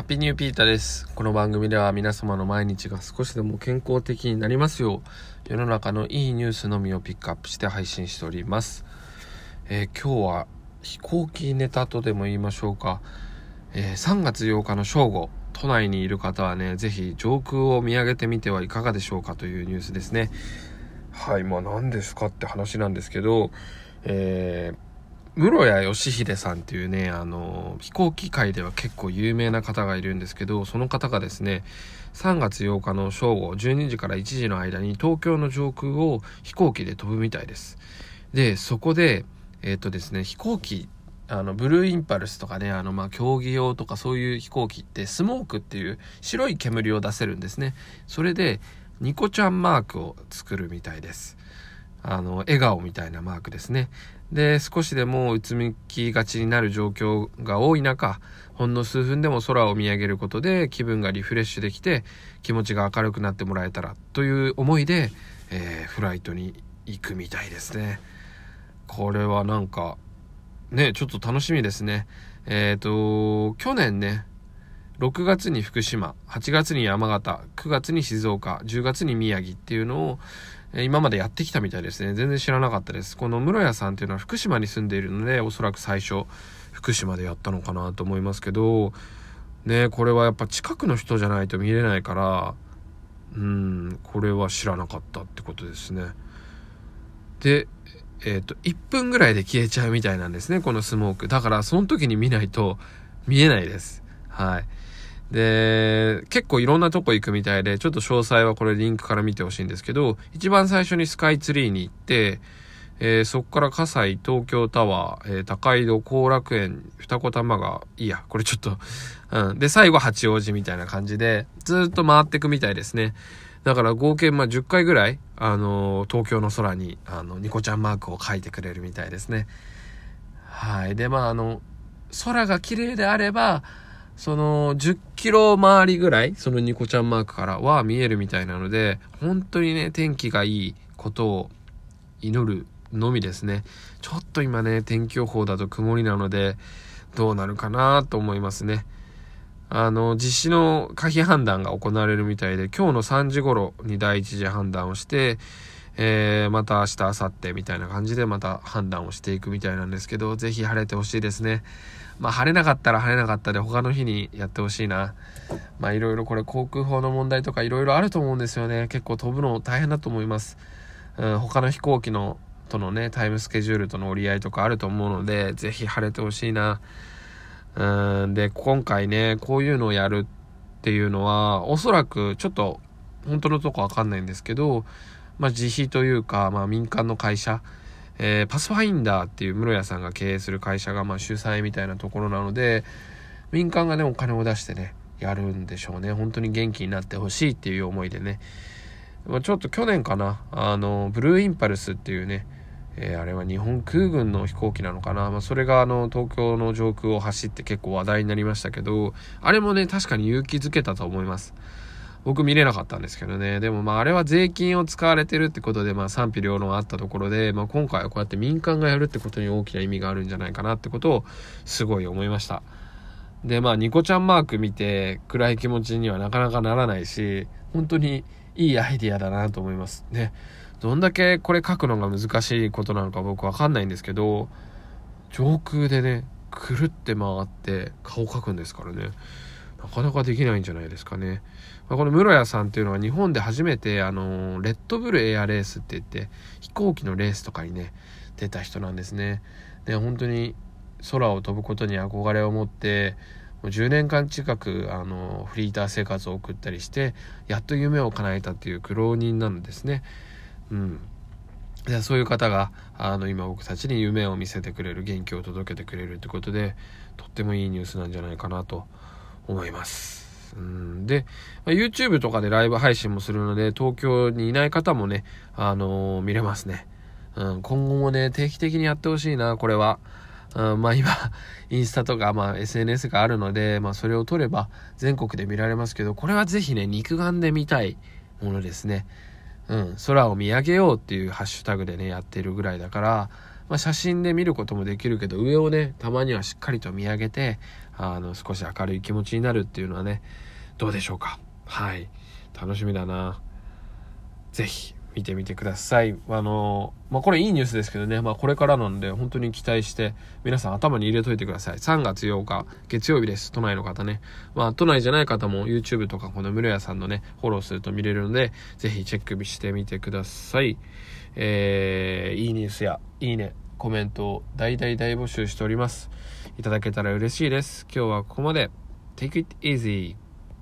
ハッピーニューピータです。この番組では皆様の毎日が少しでも健康的になりますよう、世の中のいいニュースのみをピックアップして配信しております。えー今日は飛行機ネタとでも言いましょうか。えー3月8日の正午、都内にいる方はね、ぜひ上空を見上げてみてはいかがでしょうかというニュースですね。はい、まあ何ですかって話なんですけど、えー室谷義秀さんっていうね、あの、飛行機界では結構有名な方がいるんですけど、その方がですね、3月8日の正午、12時から1時の間に東京の上空を飛行機で飛ぶみたいです。で、そこで、えっ、とですね、飛行機、あの、ブルーインパルスとかね、あの、ま、競技用とかそういう飛行機って、スモークっていう白い煙を出せるんですね。それで、ニコちゃんマークを作るみたいです。あの、笑顔みたいなマークですね。で、少しでもうつむきがちになる状況が多い中、ほんの数分でも空を見上げることで気分がリフレッシュできて気持ちが明るくなってもらえたらという思いで、えーフライトに行くみたいですね。これはなんか、ね、ちょっと楽しみですね。えっ、と、去年ね、6月に福島、8月に山形、9月に静岡、10月に宮城っていうのを、え今までやってきたみたいですね。全然知らなかったです。この室谷さんっていうのは福島に住んでいるので、おそらく最初、福島でやったのかなと思いますけど、ね、これはやっぱ近くの人じゃないと見れないから、うん、これは知らなかったってことですね。で、えっ、と、1分ぐらいで消えちゃうみたいなんですね、このスモーク。だから、その時に見ないと見えないです。はい。で、結構いろんなとこ行くみたいで、ちょっと詳細はこれリンクから見てほしいんですけど、一番最初にスカイツリーに行って、えーそこから葛西、東京タワー、えー高井戸、後楽園、二子玉川、いいや、これちょっと、うん。で、最後八王子みたいな感じで、ずっと回っていくみたいですね。だから合計まあ10回ぐらい、あのー東京の空に、あの、ニコちゃんマークを書いてくれるみたいですね。はい。で、まあ、あの、空が綺麗であれば、その10キロ周りぐらい、そのニコちゃんマークからは見えるみたいなので、本当にね、天気がいいことを祈るのみですね。ちょっと今ね、天気予報だと曇りなので、どうなるかなと思いますね。あの、実施の可否判断が行われるみたいで、今日の3時頃に第一次判断をして、えー、また明日、明後日みたいな感じでまた判断をしていくみたいなんですけど、ぜひ晴れてほしいですね。まあ晴れなかったら晴れなかったで他の日にやってほしいな。まあいろいろこれ航空法の問題とかいろいろあると思うんですよね。結構飛ぶの大変だと思います。うん、他の飛行機のとのね、タイムスケジュールとの折り合いとかあると思うので、ぜひ晴れてほしいな。うん、で、今回ね、こういうのをやるっていうのは、おそらくちょっと本当のとこわかんないんですけど、まあ自費というか、まあ民間の会社、えーパスファインダーっていう室谷さんが経営する会社がまあ主催みたいなところなので、民間がね、お金を出してね、やるんでしょうね。本当に元気になってほしいっていう思いでね。まあちょっと去年かな、あの、ブルーインパルスっていうね、えーあれは日本空軍の飛行機なのかな。まあ、それがあの、東京の上空を走って結構話題になりましたけど、あれもね、確かに勇気づけたと思います。僕見れなかったんですけどね。でもまああれは税金を使われてるってことでまあ賛否両論あったところで、まあ今回はこうやって民間がやるってことに大きな意味があるんじゃないかなってことをすごい思いました。でまあニコちゃんマーク見て暗い気持ちにはなかなかならないし、本当にいいアイディアだなと思いますね。どんだけこれ書くのが難しいことなのか僕わかんないんですけど、上空でね、くるって回って顔描くんですからね。なかなかできないんじゃないですかね。まあこの室谷さんっていうのは日本で初めて、あの、レッドブルエアレースって言って、飛行機のレースとかにね、出た人なんですね。で、本当に空を飛ぶことに憧れを持って、もう10年間近く、あの、フリーター生活を送ったりして、やっと夢を叶えたっていう苦労人なんですね。うん。でそういう方が、あの、今僕たちに夢を見せてくれる、元気を届けてくれるってことで、とってもいいニュースなんじゃないかなと思います。うん、で、YouTube とかでライブ配信もするので、東京にいない方もね、あのー見れますね。うん、今後もね、定期的にやってほしいな、これは。うん、まあ今、インスタとか、まあ SNS があるので、まあそれを撮れば全国で見られますけど、これはぜひね、肉眼で見たいものですね。うん、空を見上げようっていうハッシュタグでね、やってるぐらいだから、まあ写真で見ることもできるけど、上をね、たまにはしっかりと見上げて、あの少し明るい気持ちになるっていうのはねどうでしょうかはい楽しみだな是非見てみてください。あの、まあ、これいいニュースですけどね、まあ、これからなんで本当に期待して皆さん頭に入れといてください。3月8日月曜日です。都内の方ね。まあ、都内じゃない方も YouTube とかこの室屋さんのね、フォローすると見れるので、ぜひチェックしてみてください。えー、いいニュースやいいね、コメントを大大大募集しております。いただけたら嬉しいです。今日はここまで。Take it easy.